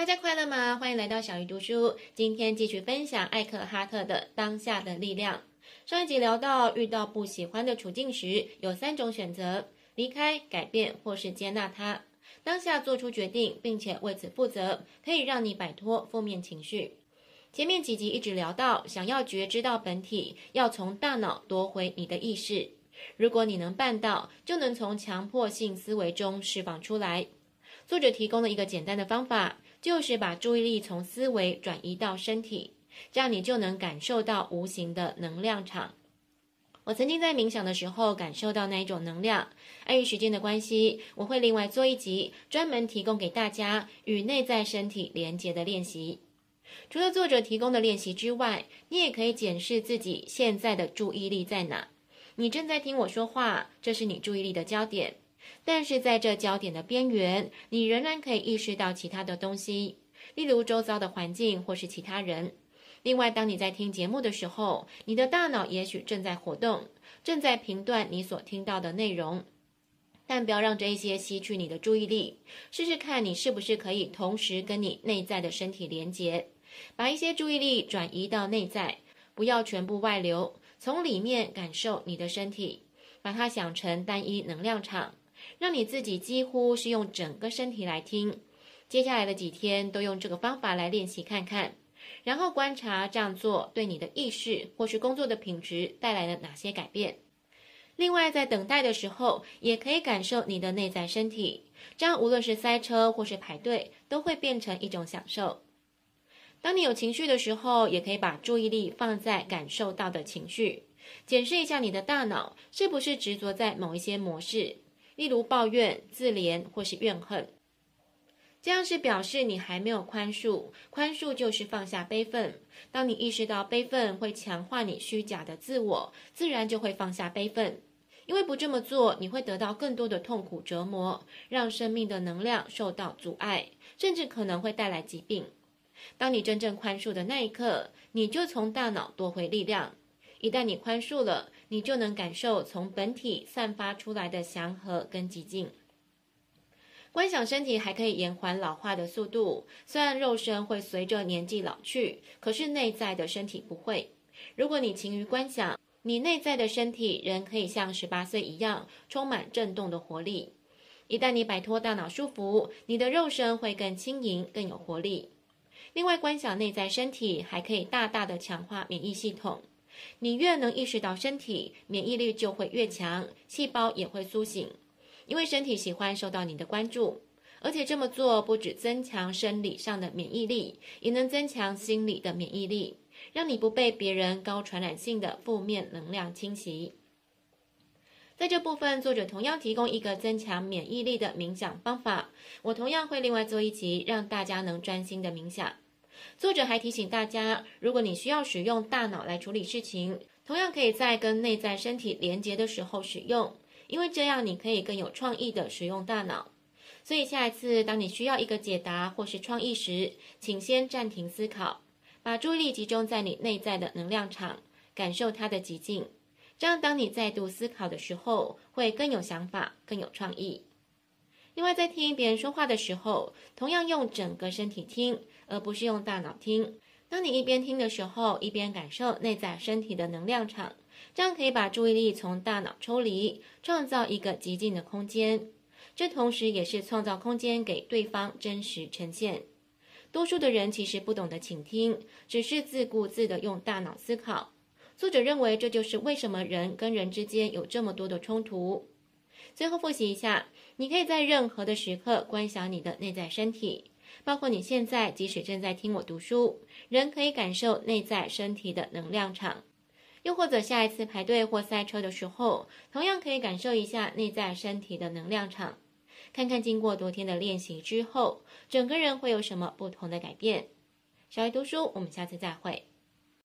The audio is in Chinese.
大家快乐吗？欢迎来到小鱼读书。今天继续分享艾克哈特的《当下的力量》。上一集聊到，遇到不喜欢的处境时，有三种选择：离开、改变，或是接纳它。当下做出决定，并且为此负责，可以让你摆脱负面情绪。前面几集一直聊到，想要觉知到本体，要从大脑夺回你的意识。如果你能办到，就能从强迫性思维中释放出来。作者提供了一个简单的方法，就是把注意力从思维转移到身体，这样你就能感受到无形的能量场。我曾经在冥想的时候感受到那一种能量。碍于时间的关系，我会另外做一集，专门提供给大家与内在身体连接的练习。除了作者提供的练习之外，你也可以检视自己现在的注意力在哪。你正在听我说话，这是你注意力的焦点。但是在这焦点的边缘，你仍然可以意识到其他的东西，例如周遭的环境或是其他人。另外，当你在听节目的时候，你的大脑也许正在活动，正在评断你所听到的内容。但不要让这一些吸去你的注意力，试试看你是不是可以同时跟你内在的身体连接，把一些注意力转移到内在，不要全部外流，从里面感受你的身体，把它想成单一能量场，让你自己几乎是用整个身体来听。接下来的几天都用这个方法来练习看看，然后观察这样做对你的意识或是工作的品质带来了哪些改变。另外，在等待的时候，也可以感受你的内在身体，这样无论是塞车或是排队，都会变成一种享受。当你有情绪的时候，也可以把注意力放在感受到的情绪，检视一下你的大脑是不是执着在某一些模式，例如抱怨、自怜或是怨恨。这样是表示你还没有宽恕，宽恕就是放下悲愤。当你意识到悲愤会强化你虚假的自我，自然就会放下悲愤。因为不这么做，你会得到更多的痛苦折磨，让生命的能量受到阻碍，甚至可能会带来疾病。当你真正宽恕的那一刻，你就从大脑夺回力量。一旦你宽恕了，你就能感受从本体散发出来的祥和跟寂静。观想身体还可以延缓老化的速度，虽然肉身会随着年纪老去，可是内在的身体不会。如果你勤于观想，你内在的身体仍可以像十八岁一样充满震动的活力。一旦你摆脱大脑束缚，你的肉身会更轻盈、更有活力。另外，观想内在身体还可以大大的强化免疫系统。你越能意识到身体，免疫力就会越强，细胞也会苏醒。因为身体喜欢受到你的关注，而且这么做不只增强生理上的免疫力，也能增强心理的免疫力。让你不被别人高传染性的负面能量侵袭。在这部分，作者同样提供一个增强免疫力的冥想方法。我同样会另外做一集，让大家能专心的冥想。作者还提醒大家，如果你需要使用大脑来处理事情，同样可以在跟内在身体连接的时候使用，因为这样你可以更有创意的使用大脑。所以下一次当你需要一个解答或是创意时，请先暂停思考。把注意力集中在你内在的能量场，感受它的极静。这样，当你再度思考的时候，会更有想法，更有创意。另外，在听别人说话的时候，同样用整个身体听，而不是用大脑听。当你一边听的时候，一边感受内在身体的能量场，这样可以把注意力从大脑抽离，创造一个极静的空间。这同时也是创造空间给对方真实呈现。多数的人其实不懂得倾听，只是自顾自的用大脑思考。作者认为，这就是为什么人跟人之间有这么多的冲突。最后复习一下，你可以在任何的时刻观想你的内在身体，包括你现在即使正在听我读书，仍可以感受内在身体的能量场。又或者下一次排队或塞车的时候，同样可以感受一下内在身体的能量场。看看经过多天的练习之后，整个人会有什么不同的改变。小爱读书，我们下次再会。